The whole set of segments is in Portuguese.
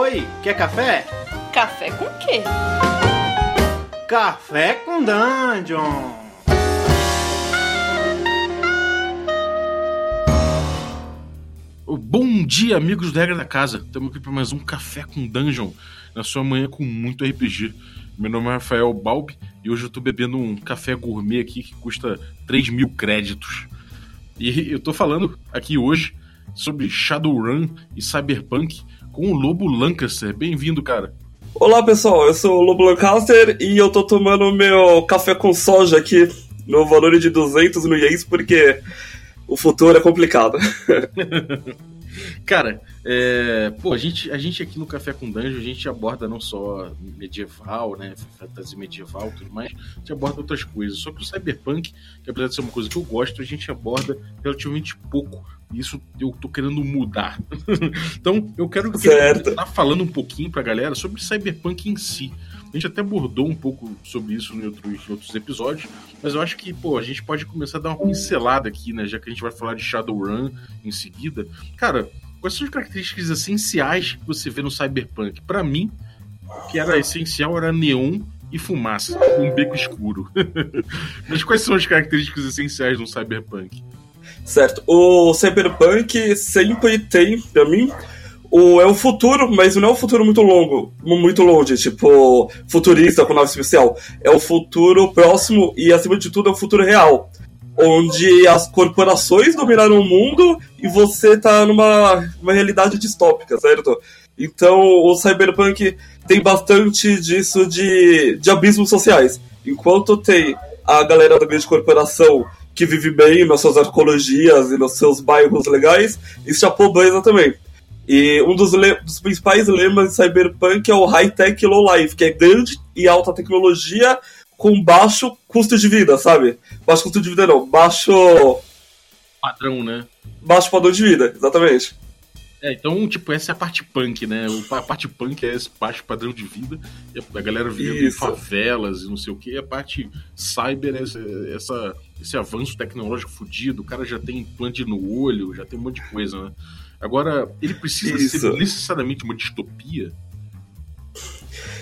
Oi, quer café? Café com quê? Café com Dungeon! Bom dia, amigos do Regra da Casa. Estamos aqui para mais um Café com Dungeon, na sua manhã com muito RPG. Meu nome é Rafael Balbi e hoje eu estou bebendo um café gourmet aqui que custa 3 mil créditos. E eu estou falando aqui hoje sobre Shadowrun e Cyberpunk com o Lobo Lancaster. Bem-vindo, cara. Olá, pessoal. Eu sou o Lobo Lancaster e eu tô tomando meu café com soja aqui no valor de 200 no ienes porque o futuro é complicado. Cara, é, pô, a gente, a gente aqui no Café com Dungeon, a gente aborda não só medieval, né, fantasia medieval e tudo mais, a gente aborda outras coisas. Só que o Cyberpunk, que apesar de ser uma coisa que eu gosto, a gente aborda relativamente pouco. E isso eu tô querendo mudar. então, eu quero estar tá falando um pouquinho pra galera sobre Cyberpunk em si. A gente até abordou um pouco sobre isso em outros, em outros episódios, mas eu acho que, pô, a gente pode começar a dar uma pincelada aqui, né? Já que a gente vai falar de Shadowrun em seguida. Cara, quais são as características essenciais que você vê no Cyberpunk? Para mim, o que era essencial era neon e fumaça, um beco escuro. mas quais são as características essenciais no Cyberpunk? Certo. O Cyberpunk sempre tem, pra mim, o, é o futuro, mas não é um futuro muito longo, muito longe, tipo, futurista com nave especial. É o futuro próximo e, acima de tudo, é o futuro real. Onde as corporações dominaram o mundo e você tá numa uma realidade distópica, certo? Então, o Cyberpunk tem bastante disso de, de abismos sociais. Enquanto tem a galera da grande corporação que vive bem nas suas arcologias e nos seus bairros legais, isso já pobreza também. E um dos, dos, principais lemas de Cyberpunk é o high-tech low life, que é grande e alta tecnologia com baixo custo de vida, sabe? Baixo custo de vida não, baixo. Padrão, né? Baixo padrão de vida, exatamente. É, então, tipo, essa é a parte punk, né? A parte punk é esse baixo padrão de vida, a galera vive em favelas e não sei o que, a parte cyber é essa, essa, esse avanço tecnológico fudido, o cara já tem implante no olho, já tem um monte de coisa, né? Agora, ele precisa Isso. ser necessariamente uma distopia?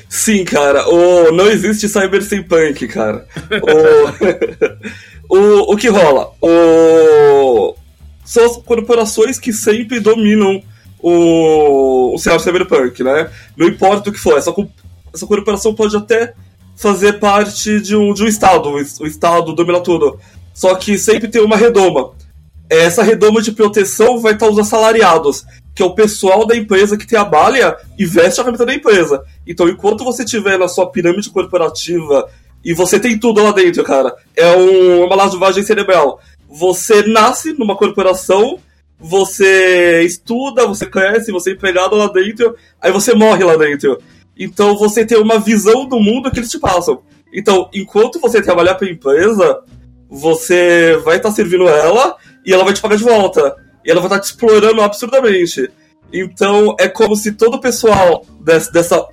Sim, cara. O... Não existe cyber sem punk, cara. O... o... o que rola? O... São as corporações que sempre dominam o, o cenário cyberpunk, né? Não importa o que for, essa, essa corporação pode até fazer parte de um, de um estado, o estado domina tudo. Só que sempre tem uma redoma essa redoma de proteção vai estar os assalariados, que é o pessoal da empresa que tem a balha e veste a camisa da empresa. Então, enquanto você estiver na sua pirâmide corporativa e você tem tudo lá dentro, cara, é um, uma lavagem cerebral. Você nasce numa corporação, você estuda, você cresce, você é empregado lá dentro, aí você morre lá dentro. Então, você tem uma visão do mundo que eles te passam. Então, enquanto você trabalhar para a empresa, você vai estar servindo ela e ela vai te pagar de volta. E ela vai estar te explorando absurdamente. Então é como se todo o pessoal dessa. dessa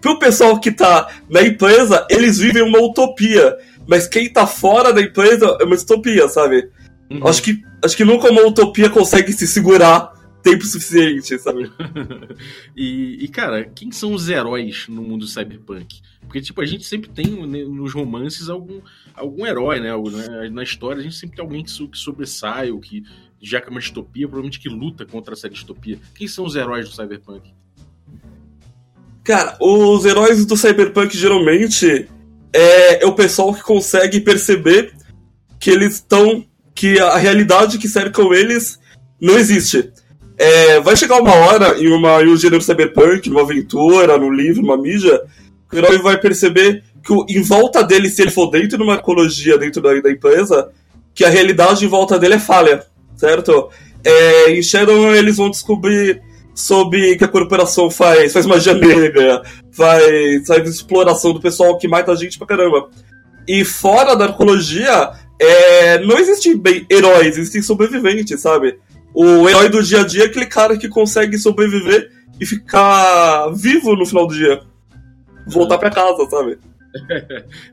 pro pessoal que tá na empresa, eles vivem uma utopia. Mas quem tá fora da empresa é uma distopia, sabe? Uhum. Acho, que, acho que nunca uma utopia consegue se segurar tempo suficiente, sabe? e, e, cara, quem são os heróis no mundo cyberpunk? Porque, tipo, a gente sempre tem né, nos romances algum, algum herói, né? né? Na história, a gente sempre tem alguém que, que sobressai, ou que, já que é uma distopia, provavelmente que luta contra essa distopia. Quem são os heróis do Cyberpunk? Cara, os heróis do Cyberpunk geralmente é, é o pessoal que consegue perceber que eles estão. que a realidade que cercam eles não existe. É, vai chegar uma hora em, uma, em um gênero cyberpunk, numa aventura, num livro, numa mídia, que o herói vai perceber que o, em volta dele, se ele for dentro de uma ecologia dentro da, da empresa, que a realidade em volta dele é falha, certo? É, em Shadow eles vão descobrir sobre que a corporação faz, faz magia negra, faz, faz exploração do pessoal que mata a gente pra caramba. E fora da arqueologia, é, não existem bem heróis, existem sobreviventes, sabe? O herói do dia a dia é aquele cara que consegue sobreviver e ficar vivo no final do dia. Voltar pra casa, sabe?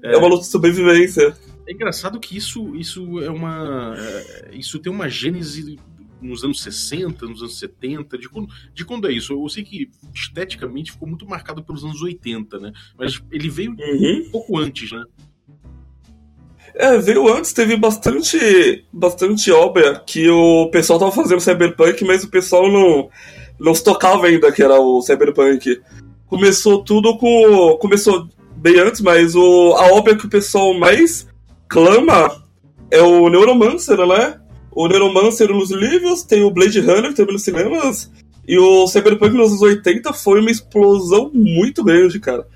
é. é uma luta de sobrevivência. É engraçado que isso, isso é uma. É, isso tem uma gênese nos anos 60, nos anos 70? De quando, de quando é isso? Eu sei que esteticamente ficou muito marcado pelos anos 80, né? Mas ele veio uhum. um pouco antes, né? É, veio antes, teve bastante, bastante obra que o pessoal tava fazendo cyberpunk, mas o pessoal não, não se tocava ainda que era o cyberpunk. Começou tudo com. Começou bem antes, mas o, a obra que o pessoal mais clama é o Neuromancer, né? O Neuromancer nos livros, tem o Blade Runner também nos cinemas, e o Cyberpunk nos anos 80 foi uma explosão muito grande, cara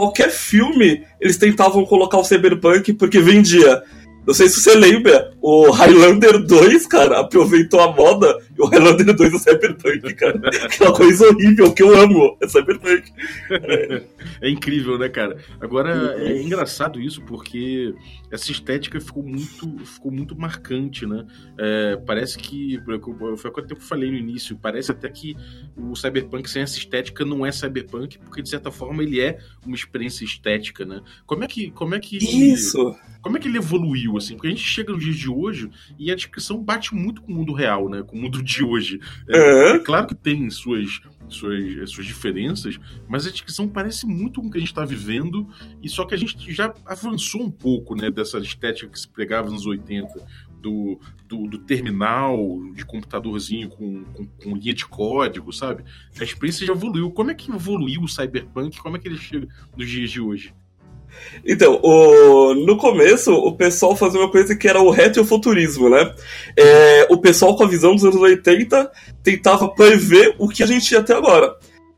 qualquer filme eles tentavam colocar o Cyberpunk porque vendia. Não sei se você lembra, o Highlander 2, cara, aproveitou a moda e o Highlander 2 é Cyberpunk, cara. Aquela coisa horrível que eu amo, é Cyberpunk. É, é incrível, né, cara? Agora, é engraçado isso porque essa estética ficou muito, ficou muito marcante, né? É, parece que, foi o que eu falei no início, parece até que o Cyberpunk sem essa estética não é Cyberpunk, porque de certa forma ele é uma experiência estética, né? Como é que, como é que isso? Como é que ele evoluiu, assim? Porque a gente chega nos dias de hoje e a descrição bate muito com o mundo real, né? Com o mundo de hoje. É, é claro que tem suas, suas, suas diferenças, mas a descrição parece muito com o que a gente está vivendo, e só que a gente já avançou um pouco, né? Dessa estética que se pregava nos 80, do, do, do, terminal de computadorzinho com, com, com, linha de código, sabe? A experiência já evoluiu. Como é que evoluiu o Cyberpunk? Como é que ele chega nos dias de hoje? Então, o, no começo, o pessoal fazia uma coisa que era o retrofuturismo, né? É, o pessoal com a visão dos anos 80 tentava prever o que a gente tinha até agora.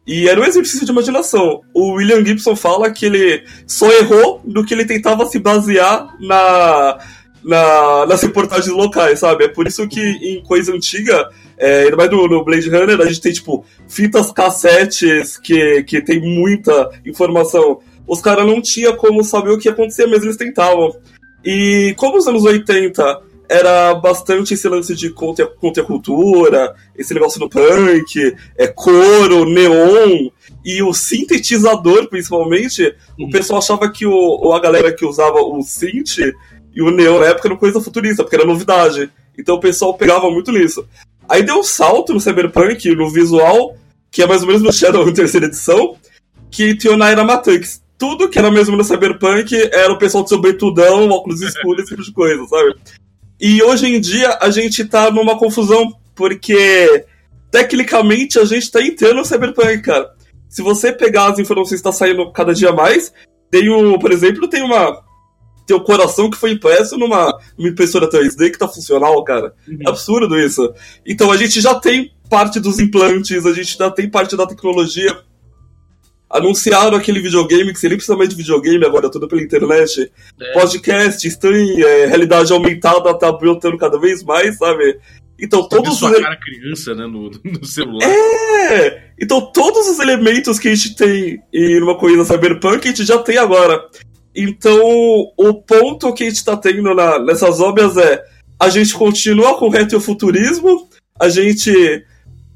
E era um exercício de imaginação. O William Gibson fala que ele só errou no que ele tentava se basear na, na, nas reportagens locais, sabe? É por isso que em coisa antiga, é, ainda mais no, no, Blade Runner, a gente tem, tipo, fitas cassetes que, que tem muita informação os caras não tinham como saber o que ia acontecer, mas eles tentavam. E como os anos 80 era bastante esse lance de contracultura, esse negócio do punk, é coro, neon, e o sintetizador, principalmente, o pessoal achava que o, a galera que usava o synth e o neon na época era coisa futurista, porque era novidade. Então o pessoal pegava muito nisso. Aí deu um salto no Cyberpunk, no visual, que é mais ou menos no Shadow em terceira edição, que tinha o Naira Matrix tudo que era mesmo no Cyberpunk era o pessoal de sobretudão, óculos escuros, esse tipo de coisa, sabe? E hoje em dia a gente tá numa confusão, porque tecnicamente a gente tá entrando no Cyberpunk, cara. Se você pegar as informações que tá saindo cada dia mais, tem um, por exemplo, tem uma. Tem o coração que foi impresso numa, numa impressora 3D que tá funcional, cara. Uhum. É absurdo isso. Então a gente já tem parte dos implantes, a gente já tem parte da tecnologia anunciaram aquele videogame que você nem precisa mais de videogame agora, tudo pela internet. É. Podcast, stream, é, realidade aumentada tá brotando cada vez mais, sabe? Então todos sua os cara criança, né, no, no, celular. É! Então todos os elementos que a gente tem em uma corrida cyberpunk a gente já tem agora. Então o ponto que a gente tá tendo na, nessas obras é a gente continua com o retrofuturismo, a gente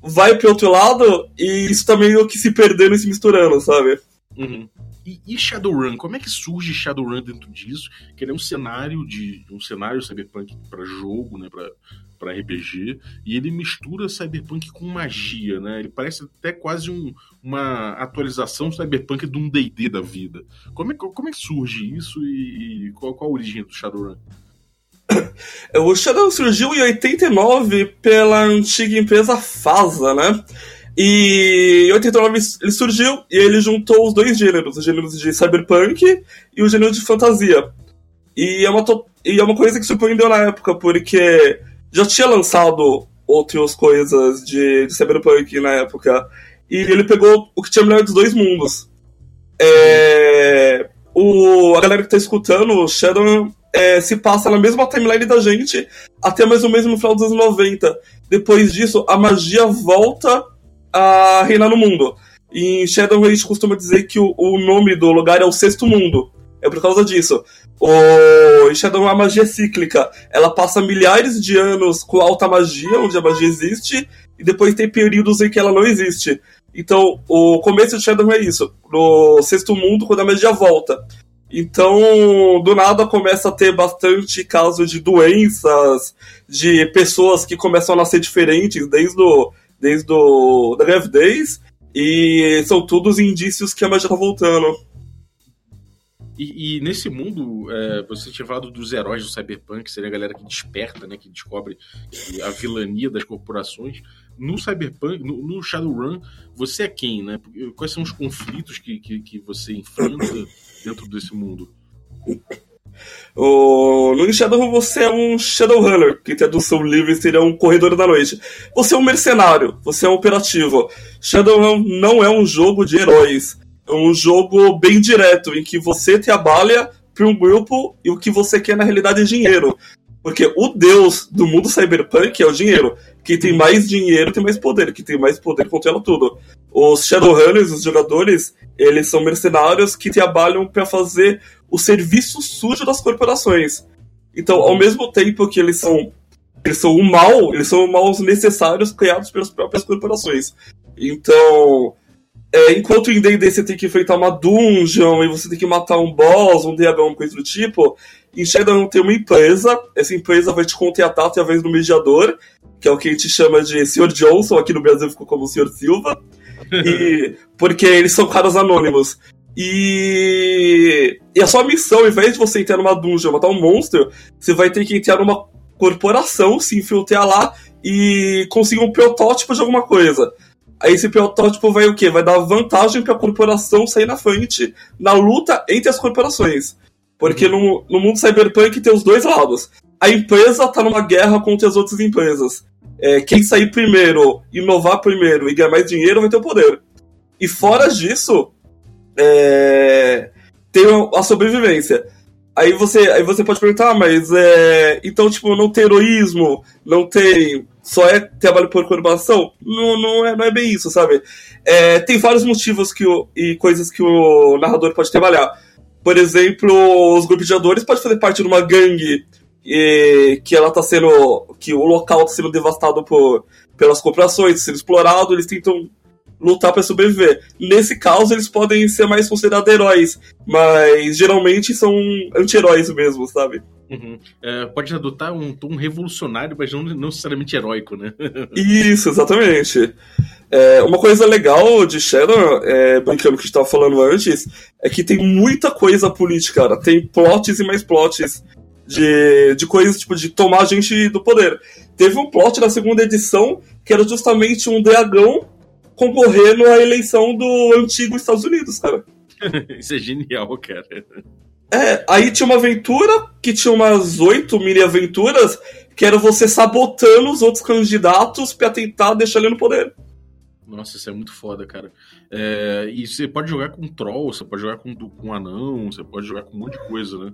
vai pro outro lado e isso tá meio que se perdendo e se misturando, sabe? Uhum. E, e, Shadowrun, como é que surge Shadowrun dentro disso? Que ele é um cenário de um cenário cyberpunk para jogo, né, para para RPG, e ele mistura cyberpunk com magia, né? Ele parece até quase um, uma atualização cyberpunk de um D&D da vida. Como é, como é que surge isso e, e qual, qual a origem do Shadowrun? O Shadow surgiu em 89 pela antiga empresa FASA, né? E em 89 ele surgiu e ele juntou os dois gêneros, os gêneros de cyberpunk e o gênero de fantasia. E é uma, e é uma coisa que surpreendeu na época, porque já tinha lançado outras coisas de, de cyberpunk na época. E ele pegou o que tinha melhor dos dois mundos. É, o, a galera que tá escutando, o Shadow é, se passa na mesma timeline da gente até mais ou menos no final dos anos 90. Depois disso, a magia volta a reinar no mundo. E em Shadow a gente costuma dizer que o, o, nome do lugar é o Sexto Mundo. É por causa disso. O, em Shadow a magia é cíclica. Ela passa milhares de anos com alta magia, onde a magia existe, e depois tem períodos em que ela não existe. Então, o começo de Shadow é isso. No Sexto Mundo, quando a magia volta. Então, do nada começa a ter bastante caso de doenças, de pessoas que começam a nascer diferentes desde, o, desde o, da gravidez, e são todos indícios que a magia tá voltando. E, e, nesse mundo, é, você tinha falado dos heróis do Cyberpunk, que seria a galera que desperta, né, que descobre a vilania das corporações. No Cyberpunk, no, no Shadowrun, você é quem, né? Quais são os conflitos que, que, que você enfrenta dentro desse mundo? O... No Shadowrun você é um Shadowrunner, que tradução livre seria um corredor da noite. Você é um mercenário, você é um operativo. Shadowrun não é um jogo de heróis um jogo bem direto, em que você trabalha para um grupo e o que você quer na realidade é dinheiro. Porque o deus do mundo cyberpunk é o dinheiro. Quem tem mais dinheiro tem mais poder. Quem tem mais poder controla tudo. Os Shadowrunners, os jogadores, eles são mercenários que trabalham para fazer o serviço sujo das corporações. Então, ao mesmo tempo que eles são eles são o mal, eles são maus necessários criados pelas próprias corporações. Então, é, enquanto em D&D você tem que enfrentar uma dungeon e você tem que matar um boss, um dragão, coisa do tipo, em Shadowrun tem uma empresa, essa empresa vai te contratar através do mediador, que é o que a gente chama de Sr. Johnson, aqui no Brasil ficou como Sr. Silva, e, porque eles são caras anônimos. E, e a sua missão, ao invés de você entrar numa dungeon matar um monstro, você vai ter que entrar numa corporação, se infiltrar lá e conseguir um protótipo de alguma coisa. Aí esse protótipo vai o quê? Vai dar vantagem para a corporação sair na frente na luta entre as corporações. Porque uhum. no, no mundo cyberpunk tem os dois lados. A empresa tá numa guerra contra as outras empresas. É, quem sair primeiro, inovar primeiro e ganhar mais dinheiro vai ter o poder. E fora disso, é, tem a sobrevivência. Aí você, aí você pode perguntar, ah, mas é, então, tipo, não tem heroísmo, não tem só é trabalho por corporação? Não, não, é, não é bem isso, sabe? É, tem vários motivos que o, e coisas que o narrador pode trabalhar. Por exemplo, os jogadores podem fazer parte de uma gangue e, que ela tá sendo. que o local está sendo devastado por, pelas corporações, sendo explorado, eles tentam lutar para sobreviver. Nesse caso, eles podem ser mais considerados heróis, mas geralmente são anti-heróis mesmo, sabe? Uhum. É, pode adotar um tom revolucionário, mas não, não necessariamente heróico, né? Isso, exatamente. É, uma coisa legal de Shadow, é, brincando que a gente estava falando antes, é que tem muita coisa política, cara. Tem plots e mais plots de, de coisas tipo de tomar a gente do poder. Teve um plot na segunda edição que era justamente um dragão concorrendo à eleição do antigo Estados Unidos, cara. Isso é genial, cara. É, aí tinha uma aventura que tinha umas oito mini aventuras que era você sabotando os outros candidatos pra tentar deixar ele no poder. Nossa, isso é muito foda, cara. É, e você pode jogar com troll, você pode jogar com, com anão, você pode jogar com um monte de coisa, né?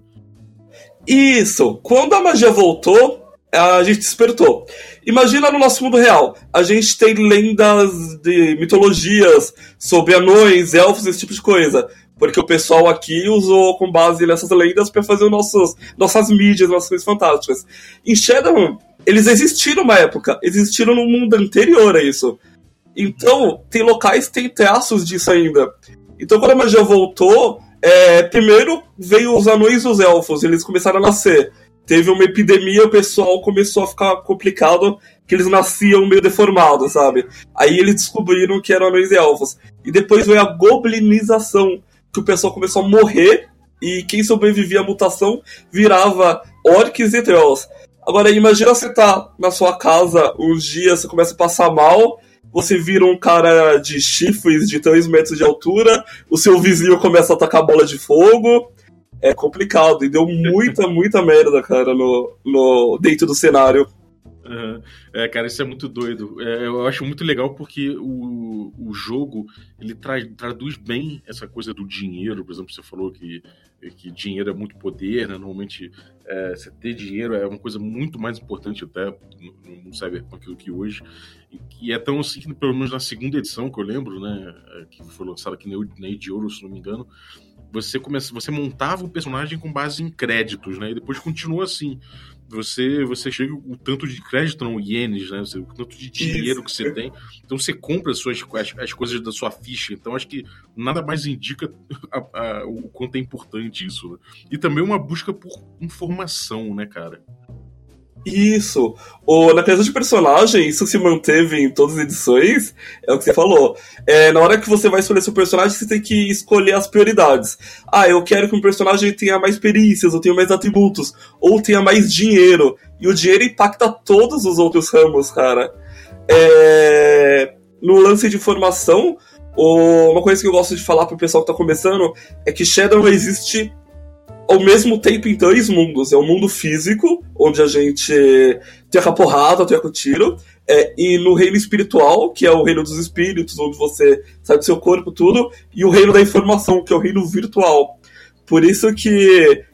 Isso! Quando a magia voltou, a gente despertou. Imagina no nosso mundo real. A gente tem lendas de mitologias sobre anões, elfos, esse tipo de coisa. Porque o pessoal aqui usou com base nessas lendas para fazer nossos, nossas mídias, nossas coisas fantásticas. Em Shadowrun, eles existiram uma época, existiram no mundo anterior a isso. Então, tem locais que tem traços disso ainda. Então, quando a magia voltou, é, primeiro veio os anões e os elfos, eles começaram a nascer teve uma epidemia, o pessoal começou a ficar complicado, que eles nasciam meio deformados, sabe? Aí eles descobriram que eram anões e elfos. E depois veio a goblinização, que o pessoal começou a morrer, e quem sobrevivia à mutação virava orcs e trolls. Agora imagina você tá na sua casa uns dias, você começa a passar mal, você vira um cara de chifres de 3 metros de altura, o seu vizinho começa a atacar bola de fogo, é complicado. E deu muita, muita merda, cara, no, no, dentro do cenário. Uhum. É, cara, isso é muito doido. É, eu acho muito legal porque o, o jogo ele tra, traduz bem essa coisa do dinheiro. Por exemplo, você falou que, que dinheiro é muito poder, né? Normalmente é, você ter dinheiro é uma coisa muito mais importante até no, no Cyberpunk do que hoje. E, e, é tão assim que, pelo menos na segunda edição que eu lembro, né? É, que foi lançada aqui na, na Edioro, se não me engano você começa, você montava o personagem com base em créditos, né? E depois continua assim. você você chega o tanto de crédito, não ienes, né? O tanto de dinheiro Isso. que você tem. Então você compra as, suas, as, as, coisas da sua ficha. Então acho que nada mais indica a, a, o quanto é importante isso. Né? E também uma busca por informação, né, cara? Isso. O, na criação de personagem, isso se manteve em todas as edições, é o que você falou. É, na hora que você vai escolher seu personagem, você tem que escolher as prioridades. Ah, eu quero que um personagem tenha mais perícias, ou tenha mais atributos, ou tenha mais dinheiro. E o dinheiro impacta todos os outros ramos, cara. É, no lance de formação, uma coisa que eu gosto de falar pro pessoal que tá começando é que Shadow existe ao mesmo tempo em dois mundos. É o mundo físico, onde a gente tem a porrada, tem o tiro, é, e no reino espiritual, que é o reino dos espíritos, onde você sabe do seu corpo, tudo, e o reino da informação, que é o reino virtual. Por isso que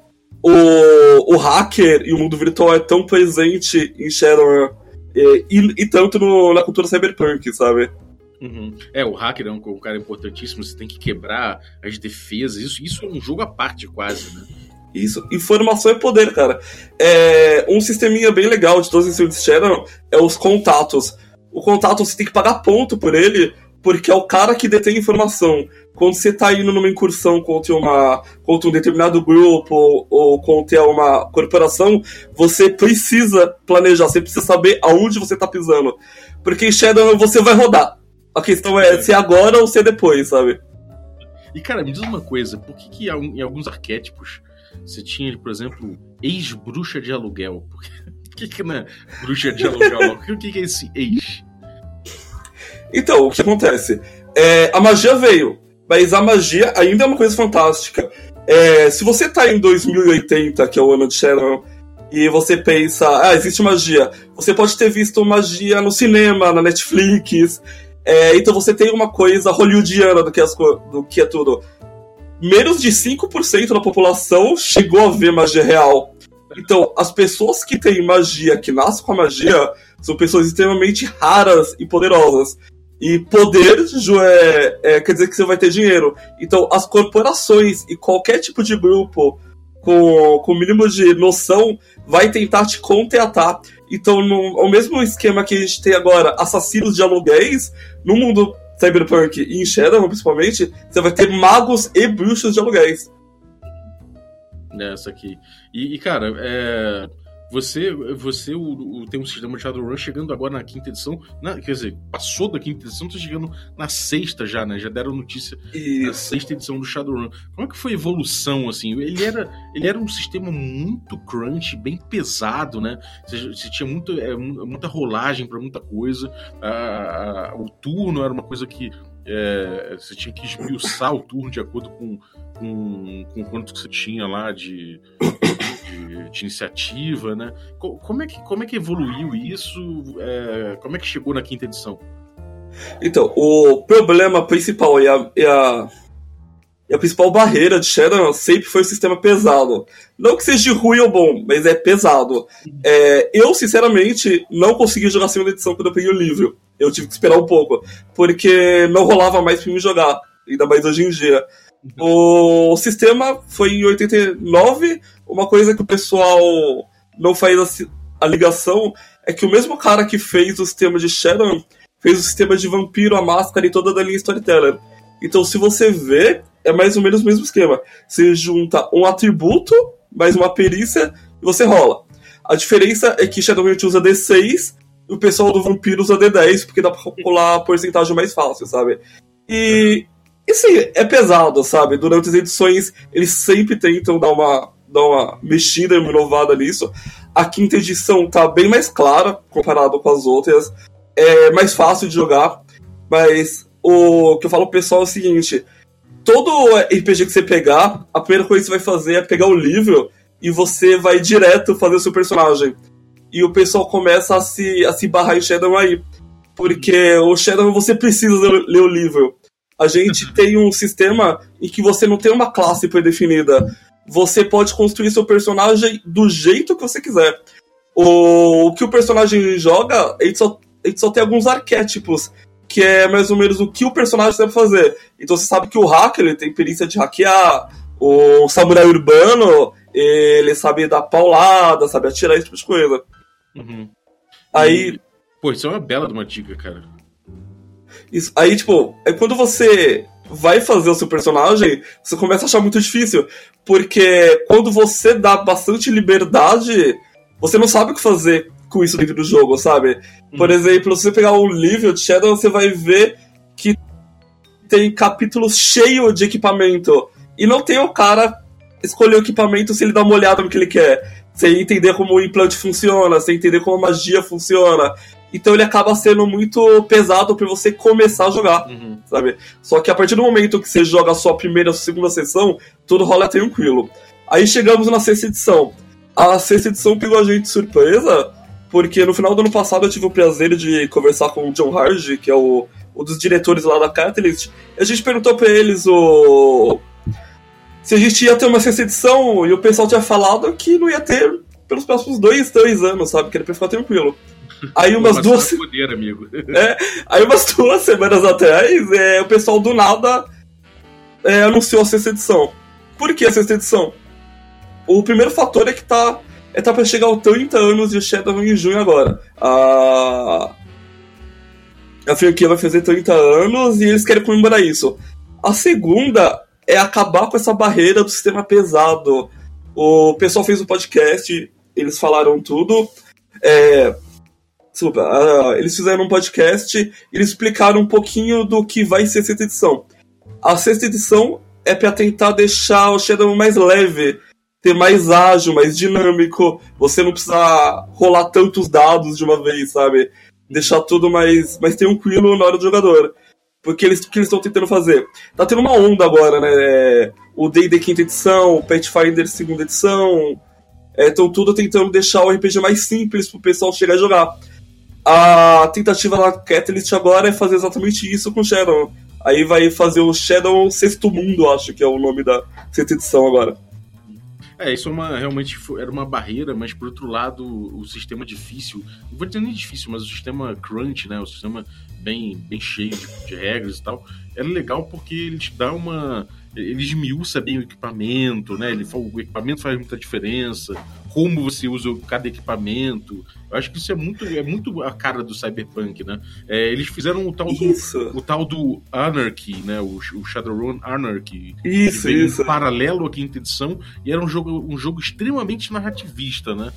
o, o hacker e o mundo virtual é tão presente em Shadowrun e, e, e, tanto no, na cultura cyberpunk, sabe? Uhum. É, o hacker é um, um, cara importantíssimo, você tem que quebrar as defesas, isso, isso é um jogo à parte quase, né? Isso, informação é poder, cara. É, um sisteminha bem legal de todos os de Shadow é os contatos. O contato você tem que pagar ponto por ele, porque é o cara que detém informação. Quando você tá indo numa incursão contra, uma, contra um determinado grupo ou, ou contra uma corporação, você precisa planejar, você precisa saber aonde você tá pisando. Porque em Shadow você vai rodar. A questão é se é agora ou se é depois, sabe? E cara, me diz uma coisa, por que, que em alguns arquétipos você tinha, por exemplo, ex-bruxa de aluguel. Por que, que não é bruxa de aluguel? o que, que é esse ex? Então, o que acontece? É, a magia veio, mas a magia ainda é uma coisa fantástica. É, se você tá em 2080, que é o ano de Sharon, e você pensa, ah, existe magia, você pode ter visto magia no cinema, na Netflix, é, então você tem uma coisa hollywoodiana do que, as, do que é tudo menos de 5% da população chegou a ver magia real. Então, as pessoas que têm magia, que nascem com a magia, são pessoas extremamente raras e poderosas. E poder é, é, quer dizer que você vai ter dinheiro. Então, as corporações e qualquer tipo de grupo com, com o mínimo de noção vai tentar te contratar. Então, no, o mesmo esquema que a gente tem agora, assassinos de aluguéis, no mundo Cyberpunk e em Shadowrun, principalmente, você vai ter magos e bruxos de aluguéis. Nessa aqui. E, e cara, é você, você o, o, tem um sistema de Shadowrun chegando agora na quinta edição. Na, quer dizer, passou da quinta edição, tá chegando na sexta já, né? Já deram notícia Isso. da sexta edição do Shadowrun. Como é que foi a evolução, assim? Ele era, ele era um sistema muito crunch, bem pesado, né? Você, você tinha muito, é, muita rolagem para muita coisa. A, a, o turno era uma coisa que é, você tinha que esmiuçar o turno de acordo com, com, com quanto que você tinha lá de de, de, iniciativa, né? Como é, que, como é que evoluiu isso? É, como é que chegou na quinta edição? Então, o problema principal e a, e a, e a principal barreira de Shadow sempre foi o sistema pesado. Não que seja ruim ou bom, mas é pesado. É, eu, sinceramente, não consegui jogar a segunda edição quando eu peguei o livro. Eu tive que esperar um pouco, porque não rolava mais pra mim jogar, ainda mais hoje em dia. O sistema foi em 89. Uma coisa que o pessoal não faz a, ligação é que o mesmo cara que fez o sistema de Shadow fez o sistema de vampiro, a máscara e toda a linha Storyteller. Então, se você vê, é mais ou menos o mesmo esquema. Você junta um atributo, mais uma perícia, e você rola. A diferença é que Shadowhunt usa D6 e o pessoal do vampiro usa D10, porque dá pra rolar a porcentagem mais fácil, sabe? E e sim, é pesado, sabe? Durante as edições, eles sempre tentam dar uma, dar uma mexida e uma inovada nisso. A quinta edição tá bem mais clara comparado com as outras. É mais fácil de jogar, mas o que eu falo pro pessoal é o seguinte: todo RPG que você pegar, a primeira coisa que você vai fazer é pegar o livro e você vai direto fazer o seu personagem. E o pessoal começa a se, a se barrar em Shadow aí. Porque o Shadow você precisa ler o livro. A gente tem um sistema em que você não tem uma classe predefinida. Você pode construir seu personagem do jeito que você quiser. O, que o personagem joga, gente, só, gente só tem alguns arquétipos, que é mais ou menos o que o personagem deve fazer. Então você sabe que o hacker ele tem perícia de hackear, o samurai urbano ele sabe dar paulada, sabe atirar, esse tipo de coisa. Uhum. Aí, E- Pô, isso é uma bela de uma dica, cara. isso, aí, tipo, é quando você vai fazer o seu personagem, você começa a achar muito difícil. Porque quando você dá bastante liberdade, você não sabe o que fazer com isso dentro do jogo, sabe? Por Uhum. exemplo, se você pegar o nível de Shadow, você vai ver que tem capítulos cheios de equipamento. E não tem o cara escolher o equipamento se ele dá uma olhada no que ele quer. Sem entender como o implante funciona, sem entender como a magia funciona. Então ele acaba sendo muito pesado pra você começar a jogar, Uhum. sabe? Só que a partir do momento que você joga a sua primeira ou segunda sessão, tudo rola tranquilo. Aí chegamos na sexta edição. A sexta edição pegou a gente de surpresa, porque no final do ano passado eu tive o prazer de conversar com o John Hardy, que é o, um dos diretores lá da Catalyst, e a gente perguntou pra eles o. Se a gente ia ter uma sexta edição, e o pessoal tinha falado que não ia ter pelos próximos dois, três anos, sabe? Que era pra ficar tranquilo. Aí umas Mas duas. é poder, amigo. Aí umas duas semanas atrás, é, o pessoal do nada é, anunciou a sexta edição. Por que a sexta edição? O primeiro fator é que tá. É tá pra chegar aos 30 anos de Shadow em junho agora. A. A franquia vai fazer 30 anos e eles querem comemorar isso. A segunda é acabar com essa barreira do sistema pesado. O pessoal fez um podcast, eles falaram tudo. É, Desculpa, ah, eles fizeram um podcast e eles explicaram um pouquinho do que vai ser a sexta edição. A sexta edição é pra tentar deixar o Shadow mais leve, ter mais ágil, mais dinâmico. Você não precisa rolar tantos dados de uma vez, sabe? Deixar tudo mais, mais tranquilo na hora do jogador. Porque eles, que eles estão tentando fazer? Tá tendo uma onda agora, né? É, O D&D quinta edição, o Pathfinder segunda edição. Estão tudo tentando deixar o RPG mais simples pro pessoal chegar e jogar. A tentativa da Catalyst agora é fazer exatamente isso com Shadow. Aí vai fazer o Shadow Sexto Mundo, acho que é o nome da sexta edição agora. É, isso é uma, realmente era uma barreira, mas por outro lado, o sistema difícil, não vou dizer nem difícil, mas o sistema crunch, né, o sistema bem, bem cheio de, de regras e tal, era legal porque ele te dá uma. Ele esmiuça bem o equipamento, né? Ele, o equipamento faz muita diferença, como você usa cada equipamento. Eu acho que isso é muito, é muito a cara do Cyberpunk, né? É, eles fizeram o tal do, o tal do Anarchy, né? O, o Shadowrun Anarchy, isso, isso. em paralelo à quinta edição e era um jogo, um jogo extremamente narrativista, né?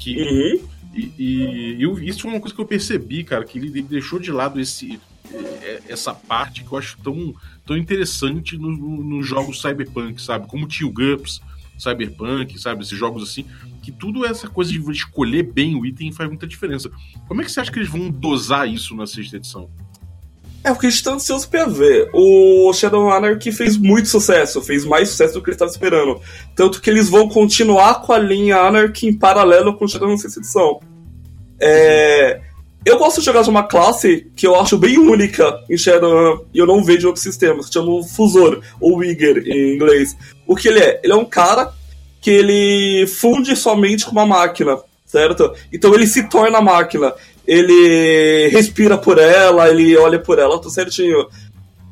Que, Uhum. e, e isso foi uma coisa que eu percebi, cara, que ele, ele deixou de lado esse, é, essa parte que eu acho tão, tão interessante no- no- nos jogos cyberpunk, sabe? Como Tio Gups, Cyberpunk, sabe? Esses jogos assim, que tudo essa coisa de escolher bem o item faz muita diferença. Como é que você acha que eles vão dosar isso na sexta edição? É o que a gente tá ansioso pra ver. O Shadow Anarchy fez muito sucesso, fez mais sucesso do que eles estavam esperando. Tanto que eles vão continuar com a linha Anarchy em paralelo com o Shadow na sexta edição. É... Eu gosto de jogar de uma classe que eu acho bem única em Shadow e eu não vejo em outros sistemas, que chama Fusor, ou Wigger em inglês. O que ele é? Ele é um cara que ele funde somente com uma máquina, certo? Então ele se torna máquina. Ele respira por ela, ele olha por ela, tudo certinho.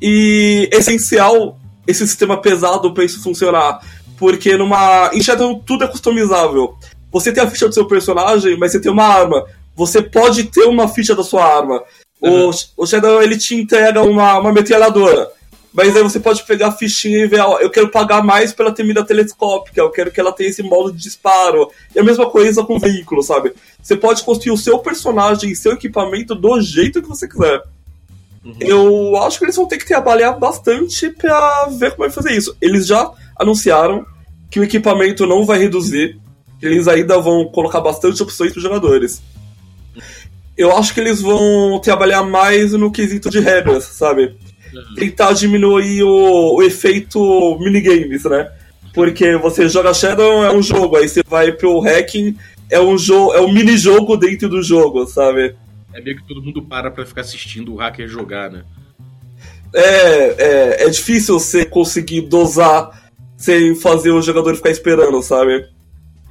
E é essencial esse sistema pesado para isso funcionar. Porque numa. Em Shadow tudo é customizável. Você tem a ficha do seu personagem, mas você tem uma arma. Você pode ter uma ficha da sua arma. Uhum. O, o Shadow ele te entrega uma, uma metralhadora. Mas aí você pode pegar a fichinha e ver, ó, eu quero pagar mais pela ter mira telescópica, eu quero que ela tenha esse modo de disparo. E a mesma coisa com o veículo, sabe? Você pode construir o seu personagem e seu equipamento do jeito que você quiser. Uhum. Eu acho que eles vão ter que trabalhar bastante pra ver como vai fazer isso. Eles já anunciaram que o equipamento não vai reduzir, eles ainda vão colocar bastante opções para jogadores. Eu acho que eles vão trabalhar mais no quesito de regras, sabe? Tentar diminuir o, o efeito minigames, né? Porque você joga Shadow é um jogo, aí você vai pro hacking, é um jogo, é um mini-jogo dentro do jogo, sabe? É meio que todo mundo para pra ficar assistindo o hacker jogar, né? É, é, é difícil você conseguir dosar sem fazer o jogador ficar esperando, sabe?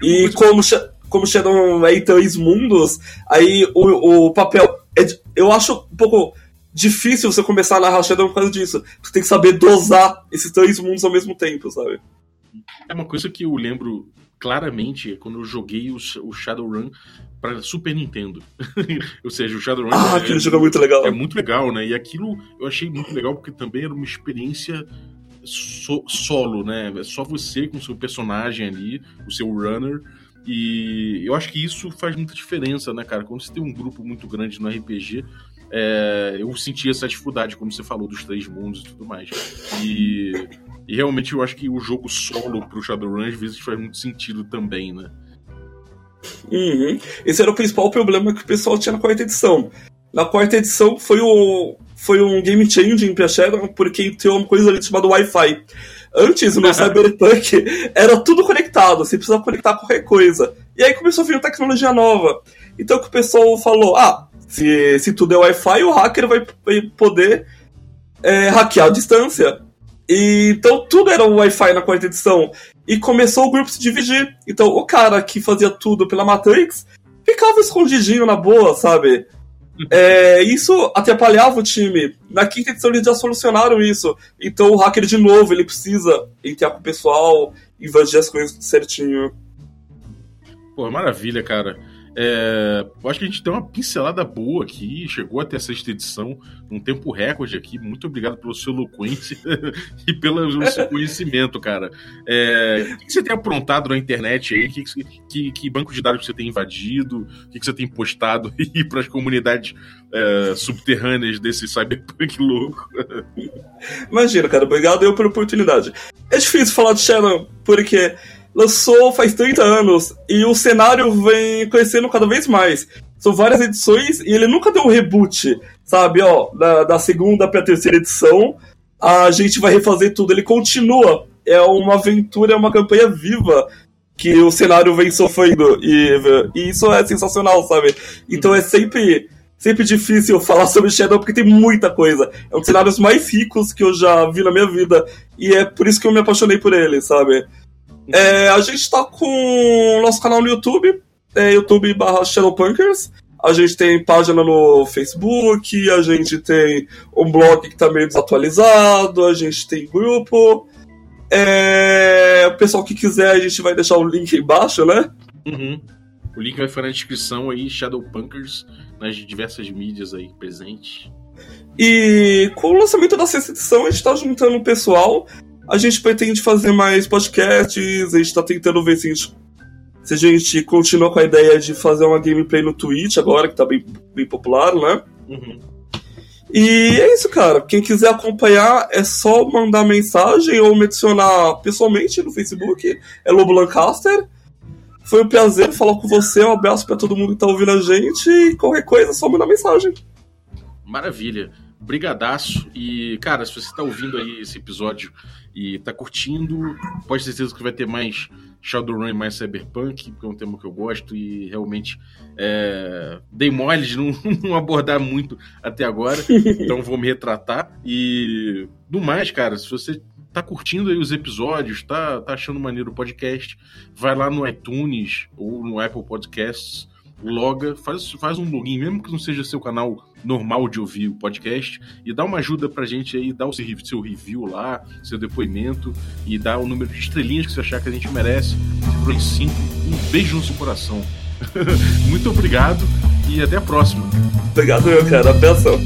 E como, como Shadow é em três mundos, aí o, o papel. é eu acho um pouco difícil você começar a narrar Shadow por causa disso. Você tem que saber dosar esses três mundos ao mesmo tempo, sabe? É uma coisa que eu lembro claramente quando eu joguei o, o Shadowrun para Super Nintendo. Ou seja, o Shadowrun ah, é, aquele jogo é muito legal. É muito legal, né? E aquilo eu achei muito legal porque também era uma experiência so, solo, né? É só você com o seu personagem ali, o seu runner. E eu acho que isso faz muita diferença, né, cara? Quando você tem um grupo muito grande no RPG, é, eu senti essa dificuldade, como você falou, dos três mundos e tudo mais. E, e realmente eu acho que o jogo solo pro Shadowrun às vezes faz muito sentido também, né? Uhum. Esse era o principal problema que o pessoal tinha na quarta edição. Na quarta edição foi, o, foi um game changing pra Shadow, porque tem uma coisa ali chamada Wi-Fi. Antes, no Cyberpunk, era tudo conectado, você precisava conectar qualquer coisa. E aí começou a vir uma tecnologia nova. Então que o pessoal falou, ah, se, se tudo é Wi-Fi, o hacker vai, vai poder é, hackear a distância. E, então tudo era Wi-Fi na quarta edição. E começou o grupo se dividir. Então o cara que fazia tudo pela Matrix ficava escondidinho na boa, sabe? É, isso atrapalhava o time. Na quinta edição eles já solucionaram isso. Então o hacker, de novo, ele precisa entrar com o pessoal, invadir as coisas certinho. Pô, maravilha, cara. É, acho que a gente tem uma pincelada boa aqui, chegou até a sexta edição, num tempo recorde aqui. Muito obrigado pela sua eloquência e pelo seu conhecimento, cara. É, o que você tem aprontado na internet aí? Que, que, que banco de dados você tem invadido? O que você tem postado aí para as comunidades é, subterrâneas desse cyberpunk louco? Imagina, cara, obrigado eu pela oportunidade. É difícil falar de Shannon, porque lançou faz 30 anos e o cenário vem crescendo cada vez mais. São várias edições e ele nunca deu um reboot, sabe? Ó, da, da segunda pra terceira edição, a gente vai refazer tudo. Ele continua. É uma aventura, é uma campanha viva que o cenário vem sofrendo. E, e isso é sensacional, sabe? Então é sempre sempre difícil falar sobre Shadow porque tem muita coisa. É um dos cenários mais ricos que eu já vi na minha vida. E é por isso que eu me apaixonei por ele, sabe? É, a gente tá com o nosso canal no YouTube, é YouTube barra Shadowpunkers. A gente tem página no Facebook, a gente tem um blog que tá meio desatualizado, a gente tem grupo. É, o pessoal que quiser, a gente vai deixar o link aí embaixo, né? Uhum. O link vai ficar na descrição aí, Shadowpunkers, nas diversas mídias aí presentes. E com o lançamento da sexta edição, a gente tá juntando o pessoal. A gente pretende fazer mais podcasts, a gente tá tentando ver se a gente, se a gente continua com a ideia de fazer uma gameplay no Twitch agora, que tá bem, bem popular, né? Uhum. E é isso, cara. Quem quiser acompanhar é só mandar mensagem ou me adicionar pessoalmente no Facebook. É Lobo Lancaster. Foi um prazer falar com você. Um abraço para todo mundo que tá ouvindo a gente. E qualquer coisa, é só mandar mensagem. Maravilha. Brigadaço. E, cara, se você tá ouvindo aí esse episódio e tá curtindo, pode ter certeza que vai ter mais Shadowrun e mais Cyberpunk, porque é um tema que eu gosto e realmente é, dei mole de não, não, abordar muito até agora, então vou me retratar. E do mais, cara, se você tá curtindo aí os episódios, tá, tá achando maneiro o podcast, vai lá no iTunes ou no Apple Podcasts loga, faz, faz um login, mesmo que não seja seu canal normal de ouvir o podcast, e dá uma ajuda pra gente aí, dá o seu, review lá, seu depoimento, e dá o número de estrelinhas que você achar que a gente merece. Em 5, um beijo no seu coração. Muito obrigado e até a próxima. Obrigado, meu cara. Abração.